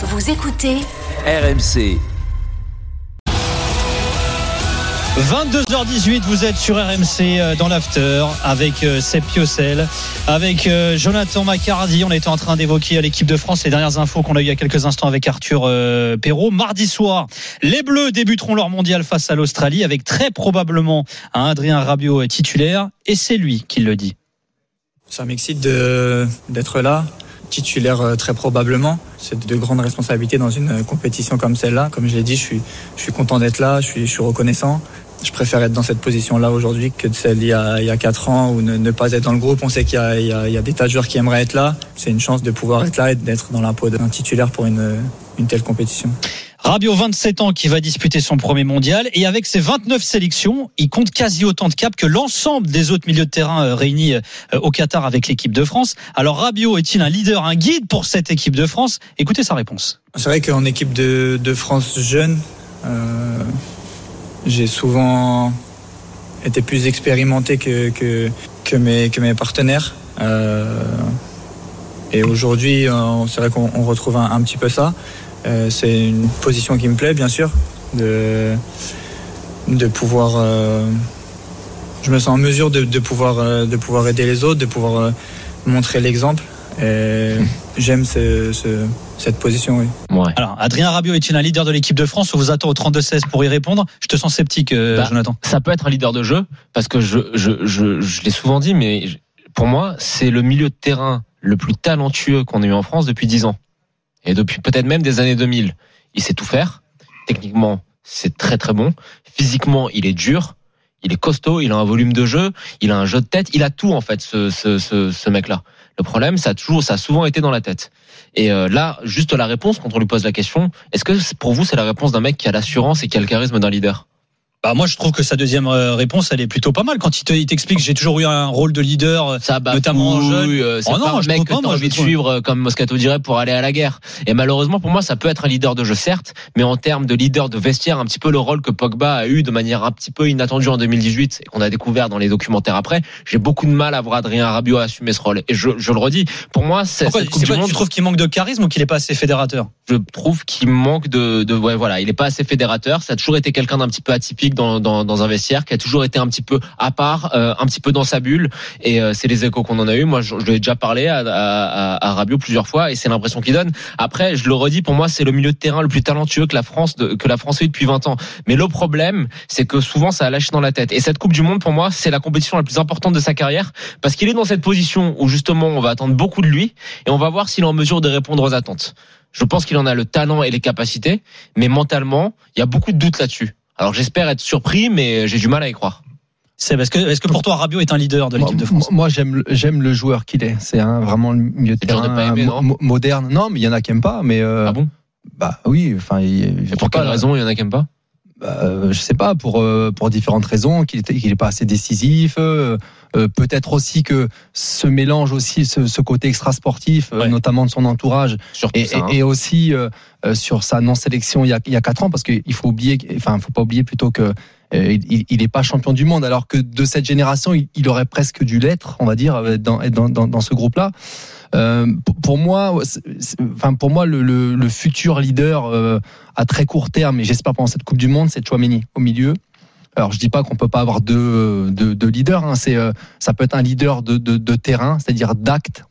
Vous écoutez RMC. 22h18, vous êtes sur RMC euh, dans l'after avec euh, Seb Piocel, avec euh, Jonathan Macardy. On était en train d'évoquer à l'équipe de France les dernières infos qu'on a eues il y a quelques instants avec Arthur Perrault. Mardi soir, les Bleus débuteront leur mondial face à l'Australie avec très probablement un Adrien Rabiot titulaire et c'est lui qui le dit. Ça m'excite d'être là titulaire très probablement. C'est de grandes responsabilités dans une compétition comme celle-là. Comme je l'ai dit, je suis, je suis content d'être là, je suis, je suis reconnaissant je préfère être dans cette position-là aujourd'hui que celle il y, a, il y a 4 ans ou ne, pas être dans le groupe. On sait qu'il y, y, y a, des tas de joueurs qui aimeraient être là. C'est une chance de pouvoir être là et d'être dans la peau d'un titulaire pour une, une telle compétition. Rabiot, 27 ans, qui va disputer son premier mondial. Et avec ses 29 sélections, il compte quasi autant de caps que l'ensemble des autres milieux de terrain euh, réunis euh, au Qatar avec l'équipe de France. Alors Rabiot est-il un leader, un guide pour cette équipe de France? Écoutez sa réponse. C'est vrai qu'en équipe de, France jeune, euh, j'ai souvent été plus expérimenté que, mes, partenaires. Et aujourd'hui, c'est vrai qu'on retrouve un, petit peu ça. Euh, c'est une position qui me plaît, bien sûr, de, de pouvoir. Euh, je me sens en mesure de, de, pouvoir, de pouvoir aider les autres, de pouvoir montrer l'exemple. Et j'aime ce, ce, cette position, oui. Ouais. Alors, Adrien Rabiot est-il un leader de l'équipe de France On vous attend au 32-16 pour y répondre? Je te sens sceptique, euh, bah, Jonathan. Ça peut être un leader de jeu, parce que je, je, je, je l'ai souvent dit, mais pour moi, c'est le milieu de terrain le plus talentueux qu'on ait eu en France depuis 10 ans. Et depuis peut-être même des années 2000. Il sait tout faire. Techniquement, c'est très très bon. Physiquement, il est dur. Il est costaud, il a un volume de jeu, il a un jeu de tête, il a tout en fait ce, mec-là. Le problème, ça a toujours, ça a souvent été dans la tête. Et euh, là, juste la réponse quand on lui pose la question, est-ce que pour vous c'est la réponse d'un mec qui a l'assurance et qui a le charisme d'un leader? Bah moi je trouve que sa deuxième euh, réponse elle est plutôt pas mal quand il t'explique j'ai toujours eu un rôle de leader euh, ça notamment en jeune. Euh, c'est oh pas un mec que t'as envie de suivre comme Moscato dirait pour aller à la guerre. Et malheureusement pour moi ça peut être un leader de jeu certes, mais en termes de leader de vestiaire un petit peu le rôle que Pogba a eu de manière un petit peu inattendue en 2018 et qu'on a découvert dans les documentaires après, j'ai beaucoup de mal à voir Adrien Rabiot assumer ce rôle. Et je, je le redis, pour moi c'est tu trouves qu'il manque de charisme ou qu'il est pas assez fédérateur? Je trouve qu'il manque de, de ouais voilà, il est pas assez fédérateur. Ça a toujours été quelqu'un d'un petit peu atypique dans dans, dans un vestiaire, qui a toujours été un petit peu à part, euh, un petit peu dans sa bulle. Et euh, c'est les échos qu'on en a eu. Moi, je, je l'ai déjà parlé à, à, à, Rabiot plusieurs fois, et c'est l'impression qu'il donne. Après, je le redis, pour moi, c'est le milieu de terrain le plus talentueux que la France de, que la France a eu depuis 20 ans. Mais le problème, c'est que souvent, ça a lâché dans la tête. Et cette Coupe du Monde, pour moi, c'est la compétition la plus importante de sa carrière, parce qu'il est dans cette position où justement, on va attendre beaucoup de lui, et on va voir s'il est en mesure de répondre aux attentes. Je pense qu'il en a le talent et les capacités, mais mentalement, il y a beaucoup de doutes là-dessus. Alors j'espère être surpris, mais j'ai du mal à y croire. C'est parce que est-ce que pour toi Rabiot est un leader de l'équipe de France Moi j'aime j'aime le joueur qu'il est. C'est vraiment le milieu de terrain moderne. Non, mais il y en a qui aiment pas. Mais euh, ah bon Bah oui. Enfin. Et pour quelle raison il y en a qui aiment pas? Euh, je sais pas pour euh, pour différentes raisons qu'il était qu'il est pas assez décisif. Euh, peut-être aussi que ce mélange aussi ce, ce côté extra sportif notamment de son entourage et, ça, hein. et, aussi sur sa non sélection il y a il y a quatre ans parce qu'il faut oublier enfin faut pas oublier plutôt que il, il est pas champion du monde alors que de cette génération il, il aurait presque dû l'être on va dire dans dans dans, dans ce groupe là euh, pour moi, enfin pour moi, le, futur leader euh, à très court terme, et j'espère pendant cette Coupe du Monde, c'est Chouameni au milieu. Alors je dis pas qu'on peut pas avoir deux, deux, deux leaders. Hein. C'est euh, ça peut être un leader de, de, de terrain, c'est-à-dire d'acte.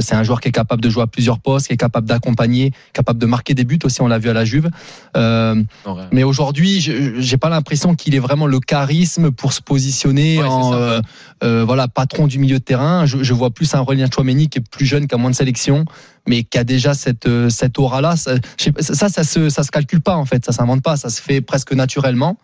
C'est un joueur qui est capable de jouer à plusieurs postes, qui est capable d'accompagner, capable de marquer des buts aussi. On l'a vu à la Juve. Euh, mais aujourd'hui, j'ai pas l'impression qu'il ait vraiment le charisme pour se positionner en euh, euh, voilà patron du milieu de terrain. Je, je vois plus un Aurélien Chouameni qui est plus jeune, qui a moins de sélection, mais qui a déjà cette cette aura là. Ça, ça, ça, se ça se calcule pas en fait. Ça s'invente pas. Ça se fait presque naturellement.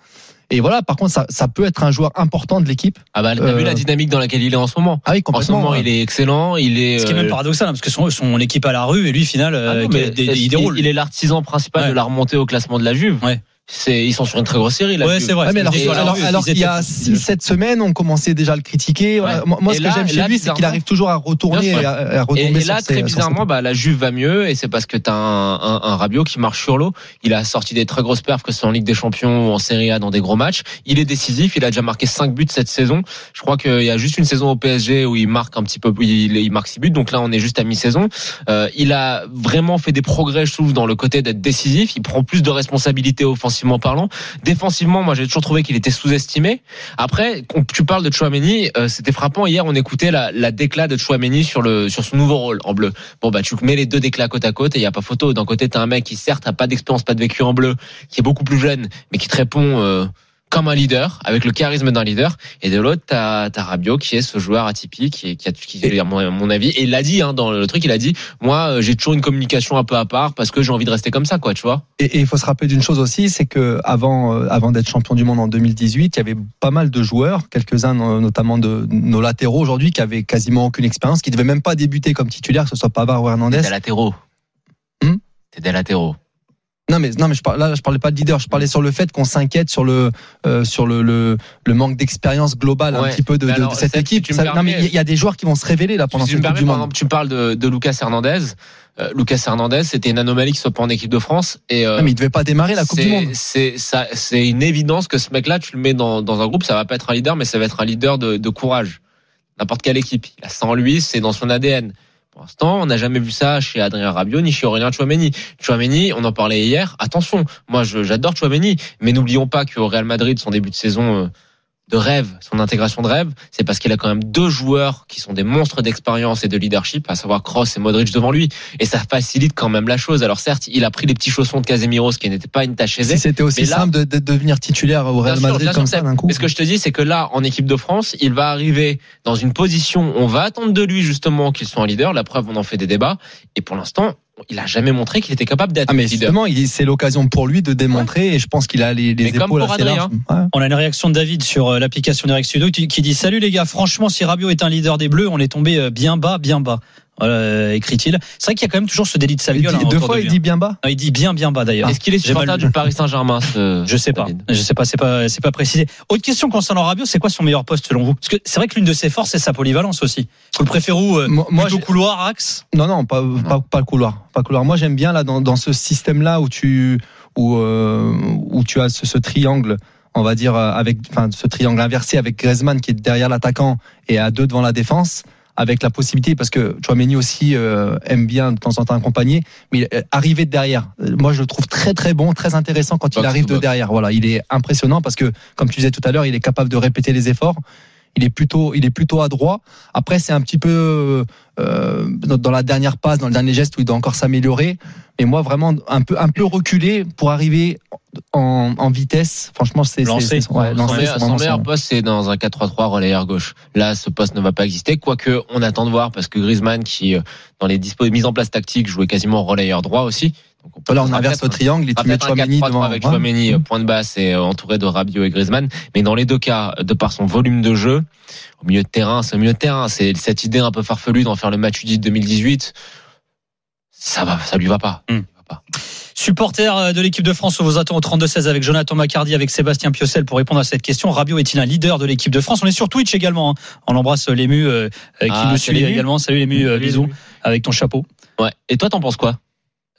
Et voilà, par contre, ça, ça peut être un joueur important de l'équipe. Ah bah, t'as vu la euh, dynamique dans laquelle il est en ce moment. Ah oui, complètement. En ce moment, il est excellent. Il est. Ce qui est même euh, paradoxal, hein, parce que son, son équipe à la rue et lui, final, ah euh, il, déroule. Il est l'artisan principal de la remontée au classement de la Juve. Ouais. C'est ils sont sur une très grosse série là. Ouais, c'est vrai. Ouais, mais alors, Et alors, alors, alors qu'il y a étaient- 6-7 semaines, on commençait déjà à le critiquer. Voilà. Moi, Et ce là- que j'aime et chez lui, c'est qu'il arrive toujours à retourner, et à, à Et, retomber et sur là, très ses- bizarrement, bah, la Juve va mieux, et c'est parce que t'as un, un, un Rabiot qui marche sur l'eau. Il a sorti des très grosses perfs, que ce soit en Ligue des Champions ou en Serie A dans des gros matchs. Il est décisif. Il a déjà marqué 5 buts cette saison. Je crois qu'il y a juste une saison au PSG où il marque un petit peu, il, il marque 6 buts. Donc là, on est juste à mi-saison. Euh, il a vraiment fait des progrès, je trouve, dans le côté d'être décisif. Il prend plus de responsabilités offensivement parlant. Défensivement, moi, j'ai toujours trouvé qu'il était sous-estimé. Après, tu parles de Chouameni, euh, c'était frappant. Hier, on écoutait la, la déclat de Chouameni sur le sur son nouveau rôle en bleu. Bon bah tu mets les deux déclats côte à côte et il y a pas photo. D'un côté, t'as un mec qui certes a pas d'expérience, pas de vécu en bleu, qui est beaucoup plus jeune, mais qui te répond euh, comme un leader, avec le charisme d'un leader. Et de l'autre, t'as as Rabiot qui est ce joueur atypique, qui, est- qui a, qui, à mon, avis, et il l'a dit hein, dans le truc, il a dit, moi, euh, j'ai toujours une communication un peu à part parce que j'ai envie de rester comme ça, quoi, tu vois. Et et il faut se rappeler d'une chose aussi, c'est que avant, euh, avant d'être champion du monde en 2018, il y avait pas mal de joueurs, quelques-uns no- notamment de nos latéraux aujourd'hui, qui avaient quasiment aucune expérience, qui devaient même pas débuter comme titulaire, que ce soit Pavard ou Hernandez. Des latéraux. T'es des latéraux. Non mais non mais je parle, là je parlais pas de leader, je parlais sur le fait qu'on s'inquiète sur le euh, sur le, le le manque d'expérience globale un petit peu de, Mais de- alors, de cette si équipe. Ça- non mais il y a des joueurs qui vont se révéler là pendant si cette me Coupe permets, du par Monde. exemple, tu parles de, de Lucas Hernandez. Euh, Lucas Hernandez, c'était une anomalie qui soit pas en équipe de France. Et euh, Non, mais il devait pas démarrer la Coupe du Monde. C'est ça, c'est une évidence que ce mec-là, tu le mets dans, dans un groupe, ça va pas être un leader, mais ça va être un leader de, de courage. N'importe quelle équipe, il a ça en lui, c'est dans son ADN. Pour l'instant, on n'a jamais vu ça chez Adrien Rabiot ni chez Aurélien Chouameni. Chouameni, on en parlait hier. Attention, moi, j'adore Chouameni, mais n'oublions pas qu'au Real Madrid, son début de saison euh, de rêve, son intégration de rêve, c'est parce qu'il a quand même deux joueurs qui sont des monstres d'expérience et de leadership, à savoir Kroos et Modric devant lui, et ça facilite quand même la chose. Alors certes, il a pris les petits chaussons de Casemiro, ce qui n'était pas une tâche aisée. Si c'était aussi là- simple de, de devenir titulaire au Real sûr, Madrid comme sûr, ça d'un coup. Mais ce que je te dis, c'est que là, en équipe de France, il va arriver dans une position, on va attendre de lui justement qu'il soit un leader. La preuve, on en fait des débats. Et pour l'instant, il a jamais montré qu'il était capable d'être Ah mais justement, il- c'est l'occasion pour lui de démontrer et je pense qu'il a les, les Mais comme épaules pour assez Adrien. larges. Ouais. On a une réaction de David sur euh, l'application Direct Studio qui qui dit Salut les gars, franchement, si Rabiot est un leader des Bleus, on est tombé euh, bien bas, bien bas. Voilà, euh, écrit-il. C'est vrai qu'il y a quand même toujours ce délit de Il gueule. dit- hein, deux fois, de il dit hein. bien bas. Non, il dit bien, bien bas d'ailleurs. Est-ce qu'il est supporter du Paris Saint-Germain ce- Je sais pas. David Je sais pas. C'est pas. C'est pas précisé. Autre question concernant Rabiot, c'est quoi son meilleur poste selon vous? Parce que c'est vrai que l'une de ses forces, c'est sa polyvalence aussi. Vous le préférez où euh, Moi, plutôt couloir, axe? Non, non, pas, pas, pas le couloir. Pas le couloir. Moi, j'aime bien là dans, dans ce système-là où tu où, euh, où tu as ce, ce triangle, on va dire euh, avec, enfin, ce triangle inversé avec Griezmann qui est derrière l'attaquant et à deux devant la défense, avec la possibilité parce que Chouameni aussi euh, aime bien de temps en temps accompagner, mais euh, arriver de derrière. Euh, Moi, je le trouve très très bon, très intéressant quand il Box arrive de derrière. Voilà, il est impressionnant parce que comme tu disais tout à l'heure, il est capable de répéter les efforts. Il est plutôt, il est plutôt adroit. Après, c'est un petit peu euh, dans la dernière passe, dans le dernier geste où il doit encore s'améliorer. Mais moi, vraiment un peu, un peu reculé pour arriver en, en vitesse. Franchement, c'est c'est- Lancé. c'est- ouais, Son dans un 4-3-3 relayeur gauche. Là, ce poste ne va pas exister, quoique on attend de voir, parce que Griezmann, qui, euh, dans les dispo- mises en place tactiques, jouait quasiment relayeur droit aussi. Donc, on Voilà, on inverse le triangle et tu mets peut-être un Chouameni 4-3-3 devant. avec. Chouameni euh, point de basse et entouré de Rabiot et Griezmann. Mais dans les deux cas, de par son volume de jeu, au milieu de terrain, c'est au milieu de terrain. C'est cette idée un peu farfelue d'en faire le match UDI de 2018. Ça va, ça lui va pas. Hmm. Ça va pas. Supporter euh, de l'équipe de France, on vous attend au 32-16 avec Jonathan Macardy, avec Sébastien Piocel pour répondre à cette question. Rabiot est-il un leader de l'équipe de France? On est sur Twitch également. hein. On embrasse euh, l'ému euh, qui Ah, nous suit également. Salut l'ému, euh, bisous avec ton chapeau. Ouais. Et toi, t'en penses quoi?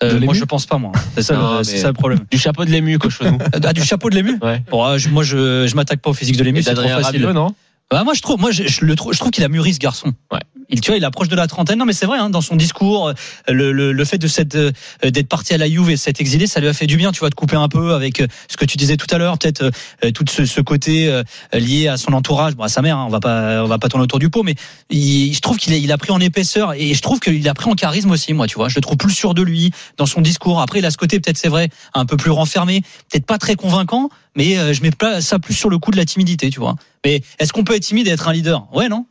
Euh, moi, je pense pas, moi. C'est ça, Non, le- c'est ça le problème. Du chapeau de l'ému, cochonou. Ah, du chapeau de l'ému Ouais. Bon, ah, je- Moi, je, je m'attaque pas au physique de l'ému, c'est trop facile. Rabiot, non? Bah, moi, je trouve, moi, je, je le trouve, je trouve qu'il a mûri ce garçon. Ouais. Il, tu vois, il approche de la trentaine. Non, mais c'est vrai, hein, dans son discours, euh, le, le, le fait de cette, euh, d'être parti à la Juve et s'être exilé, ça lui a fait du bien. Tu vois, de couper un peu avec euh, ce que tu disais tout à l'heure, peut-être euh, tout ce, ce côté euh, lié à son entourage, bon, à sa mère. hein, on va pas, on va pas tourner autour du pot, mais il, je trouve qu'il a, il a pris en épaisseur et je trouve qu'il a pris en charisme aussi. Moi, tu vois, je le trouve plus sûr de lui dans son discours. Après, il a ce côté, peut-être, c'est vrai, un peu plus renfermé, peut-être pas très convaincant, mais euh, je mets pas ça plus sur le coup de la timidité, tu vois. Mais est-ce qu'on peut être timide et être un leader? Ouais, non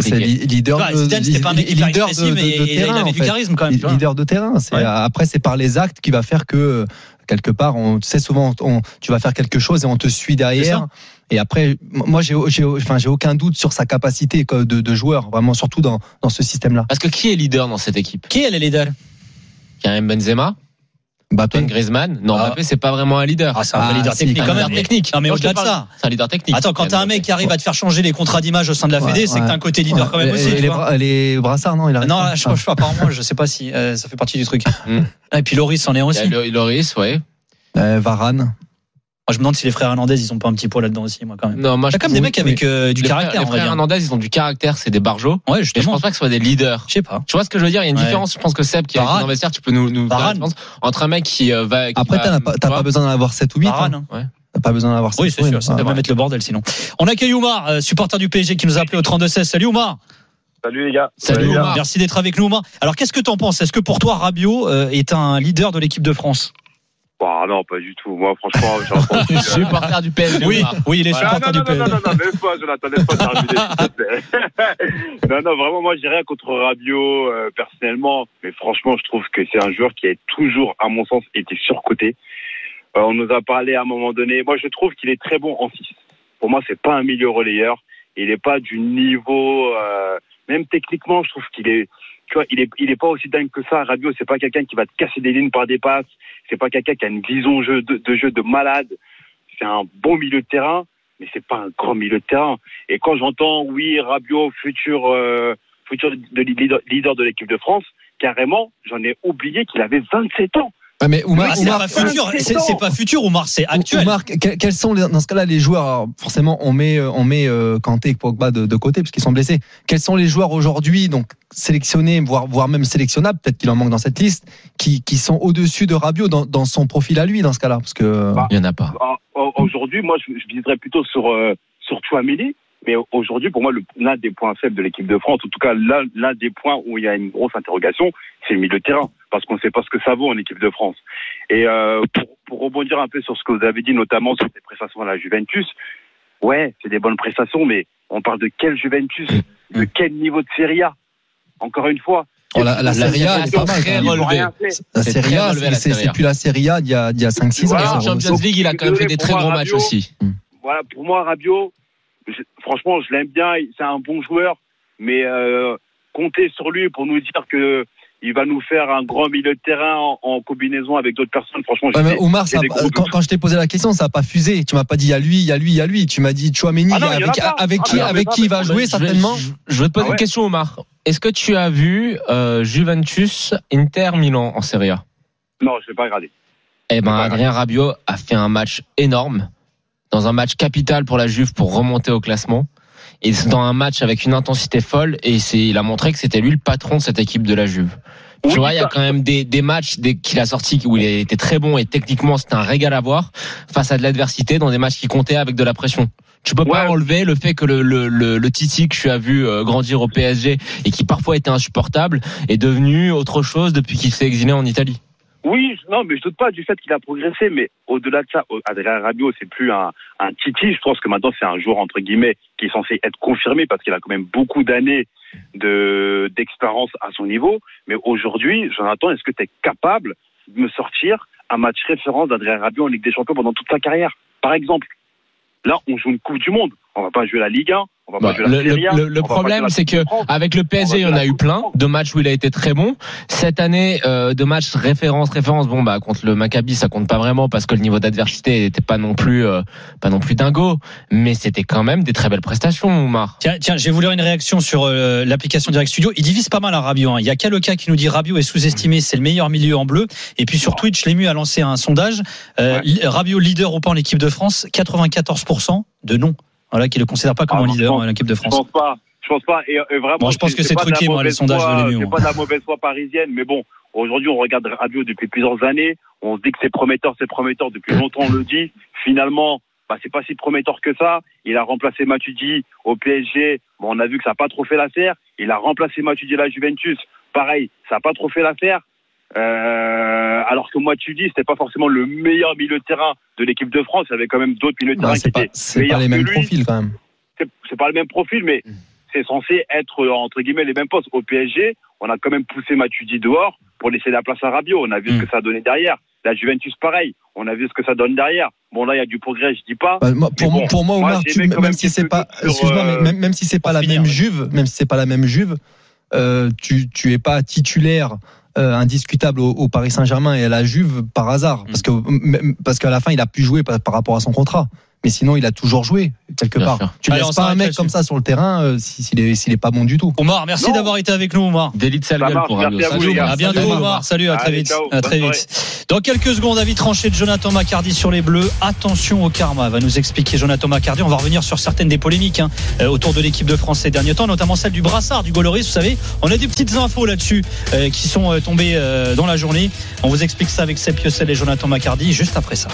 C'est leader de, Zidane, c'était pas un mec hyper leader de, expressif, de- mais de il- il terrain, avait en du fait. charisme quand même. tu vois. leader de terrain. Ouais. après c'est par les actes qui va faire que quelque part, on tu sais souvent, on- tu vas faire quelque chose et on te suit derrière. Et après, moi, j'ai, j'ai, enfin, j'ai aucun doute sur sa capacité de, de joueur, vraiment surtout dans, dans ce système-là. Parce que qui est leader dans cette équipe? Qui est Lédal Karim Benzema, Mbappé. Griezmann. Non, ah. Mbappé, c'est pas vraiment un leader. Ah, c'est un ah, leader technique quand même. Technique. Non, mais au-delà de ça. C'est un leader technique. Attends, quand t'as un mec qui arrive à te faire changer les contrats d'image au sein de la Fédé, c'est que t'as un côté leader quand même aussi. Les, brassards, non, il Non, je sais pas, apparemment, je sais pas si euh, ça fait partie du truc. Hmm. Et puis Loris en est aussi. Loris, ouais. Euh, Varane je me demande si les frères Hernandez, ils ont pas un petit poids là-dedans aussi, moi, quand même. Non, moi, je comme des mecs avec euh, du caractère. les frères Hernandez, ils ont du caractère, c'est des barjots. Ouais, justement. je pense pas que ce soit des leaders. Je sais pas. Tu vois ce que je veux dire? Il y a une différence, je pense que Seb, qui est dans vestiaire, tu peux nous, nous pense, entre un mec qui euh, va. Qui Après, t'as pas, pas besoin d'en avoir 7 ou 8. Varane, hein. Ouais. T'as pas besoin d'en avoir 7 Oui, c'est sûr, ça va mettre le bordel sinon. On accueille Oumar, euh, supporter du PSG, qui nous a appelé au 32-16. Salut Oumar. Salut les gars. Salut, Oumar. Merci d'être avec nous Oumar. Alors qu'est-ce que t'en penses? Est-ce que pour toi Rabiot est un leader de l'équipe de France? Bah non, pas du tout. Moi, franchement, j'ai entendu. Euh... supporter du PSG. Oui, oui, il est supporter du PSG. Non, non, non, non, même pas, Jonathan, laisse pas terminer, s'il te plaît. non, non, vraiment, moi, j'ai rien contre Rabiot, euh, personnellement. Mais franchement, je trouve que c'est un joueur qui a toujours, à mon sens, été surcoté. Euh, on nous a parlé à un moment donné. Moi, je trouve qu'il est très bon en 6. Pour moi, c'est pas un milieu relayeur. Il n'est pas du niveau, euh, même techniquement, je trouve qu'il est, tu vois, il est, il est pas aussi dingue que ça. Rabiot, c'est pas quelqu'un qui va te casser des lignes par des passes. C'est pas quelqu'un qui a une vision de, jeu de malade. C'est un bon milieu de terrain, mais c'est pas un grand milieu de terrain. Et quand j'entends, oui, Rabiot, futur, euh, futur de leader, leader de l'équipe de France, carrément, j'en ai oublié qu'il avait 27 ans. Ah mais Oumar, c'est pas futur, c'est pas futur Oumar, c'est actuel. Oumar, quels sont dans ce cas-là les joueurs Forcément, on met on met euh, Kanté et Pogba de, de côté puisqu'ils sont blessés. Quels sont les joueurs aujourd'hui donc sélectionnés, voire voire même sélectionnables, peut-être qu'il en manque dans cette liste, qui, qui sont au-dessus de Rabiot dans, dans son profil à lui dans ce cas-là? Parce que bah, il y en a pas. Aujourd'hui, moi, je, je viserais plutôt sur euh, sur Chouameni. Mais aujourd'hui, pour moi, l'un des points faibles de l'équipe de France, en tout cas l'un des points où il y a une grosse interrogation, c'est le milieu de terrain parce qu'on ne sait pas ce que ça vaut en équipe de France. Et euh, pour, pour, rebondir un peu sur ce que vous avez dit, notamment sur les prestations à la Juventus, ouais, c'est des bonnes prestations, mais on parle de quel Juventus, de quel niveau de Serie A? Encore une fois. Oh, la, la, Serie A, est pas mal. La Serie A, c'est plus la Serie A d'il y a, a 5-6 ans. En Champions League, il a quand même fait des très gros matchs aussi. Voilà, pour moi, Rabiot, franchement, je l'aime bien, c'est un bon joueur, mais euh, compter sur lui pour nous dire que il va nous faire un grand milieu de terrain en, combinaison avec d'autres personnes. Franchement, ouais, Omar, ça, quand, quand, je t'ai posé la question, ça n'a pas fusé. Tu m'as pas dit il y a lui, il y a lui, il y a lui. Tu m'as dit Chouameni, ah avec, avec, qui, ah, avec qui il va jouer certainement. Je, vais te poser ah une question, Omar. Est-ce que tu as vu euh, Juventus Inter Milan en Serie A? Non, je l'ai pas regardé. Eh ben, Adrien Rabiot a fait un match énorme dans un match capital pour la Juve pour remonter au classement et dans un match avec une intensité folle et c'est il a montré que c'était lui le patron de cette équipe de la Juve. tu vois, il y a quand même des, des matchs qu'il a sortis où il était très bon et techniquement c'était un régal à voir face à de l'adversité dans des matchs qui comptaient avec de la pression. Tu peux pas enlever le fait que le, le, le, le Titi que tu as vu euh, grandir au PSG et qui parfois était insupportable est devenu autre chose depuis qu'il s'est exilé en Italie. Oui, non, mais je doute pas du fait qu'il a progressé, mais au-delà de ça, Adrien Rabiot, c'est plus un, un titi. Je pense que maintenant, c'est un joueur, entre guillemets, qui est censé être confirmé parce qu'il a quand même beaucoup d'années de, d'expérience à son niveau. Mais aujourd'hui, Jonathan, est-ce que tu es capable de me sortir un match référence d'Adrien Rabiot en Ligue des Champions pendant toute sa carrière? Par exemple. Là, on joue une Coupe du Monde. On va pas jouer la Ligue 1. Bah, le, le, problème, c'est que avec le PSG, il y en a eu plein de matchs où il a été très bon. Cette année, euh, de matchs référence, référence. Bon, bah contre le Maccabi, ça compte pas vraiment parce que le niveau d'adversité n'était pas non plus, euh, pas non plus dingo. Mais c'était quand même des très belles prestations, Oumar. Tiens, tiens, j'ai voulu une réaction sur euh, l'application Direct Studio. Il divise pas mal à Rabiot. Hein. Il y a Kaloka qui nous dit Rabiot est sous-estimé, c'est le meilleur milieu en bleu. Et puis sur Twitch, l'ému a lancé un sondage. Euh, Rabiot leader ou pas en équipe de France, 94% de non. Voilà, qui le considère pas comme un ah, leader l'équipe de France. Je pense pas. Je pense pas. Et, vraiment, je pense que c'est truqué, moi, les sondages de C'est pas de la mauvaise foi parisienne, mais bon, aujourd'hui, on regarde Radio depuis plusieurs années. On se dit que c'est prometteur, c'est prometteur. Depuis longtemps, on le dit. Finalement, bah, c'est pas si prometteur que ça. Il a remplacé Matuidi au PSG. Bon, on a vu que ça n'a pas trop fait l'affaire. Il a remplacé Matuidi à la Juventus. Pareil, ça n'a pas trop fait l'affaire. Euh, alors que moi, tu dis, c'était pas forcément le meilleur milieu de terrain de l'équipe de France. Il y avait quand même d'autres milieux de terrain qui étaient C'est pas les mêmes profils quand même. C'est pas le même profil, mais mm. c'est censé être entre guillemets les mêmes postes. Au PSG, on a quand même poussé Matuidi dehors pour laisser la place à Rabiot. On a vu ce mm. que ça donnait derrière. La Juventus, pareil. On a vu ce que ça donne derrière. Bon, là, il y a du progrès, je dis pas. Bah, pour, pour, moi, Omar, même, si c'est pas, mais même, si c'est pas la même Juve, même si c'est pas la même Juve, euh, tu, tu es pas titulaire euh, indiscutable au, au Paris Saint-Germain et à la Juve par hasard, parce que parce qu'à la fin il a pu jouer par, par rapport à son contrat. Mais sinon, il a toujours joué quelque Bien part. sûr. Tu Allez, on laisses pas un mec comme ça sur le terrain euh, si- s'il est pas bon du tout. Omar, merci d'avoir été avec nous, Omar. Délit de sale Ça gueule marche, pour Radio. à vous, Salut. À bientôt, Salut, Omar. Salut, à très Allez, vite. ciao, À bonne très soirée. vite. Dans quelques secondes, avis tranché de Jonathan Macardy sur les Bleus. Attention au karma, va nous expliquer Jonathan Macardy. On va revenir sur certaines des polémiques hein, euh, autour de l'équipe de France ces derniers temps, notamment celle du brassard du Goloris. Vous savez, on a des petites infos là-dessus euh, qui sont euh, tombées euh, dans la journée. On vous explique ça avec Seb Piocel et Jonathan Macardy juste après ça.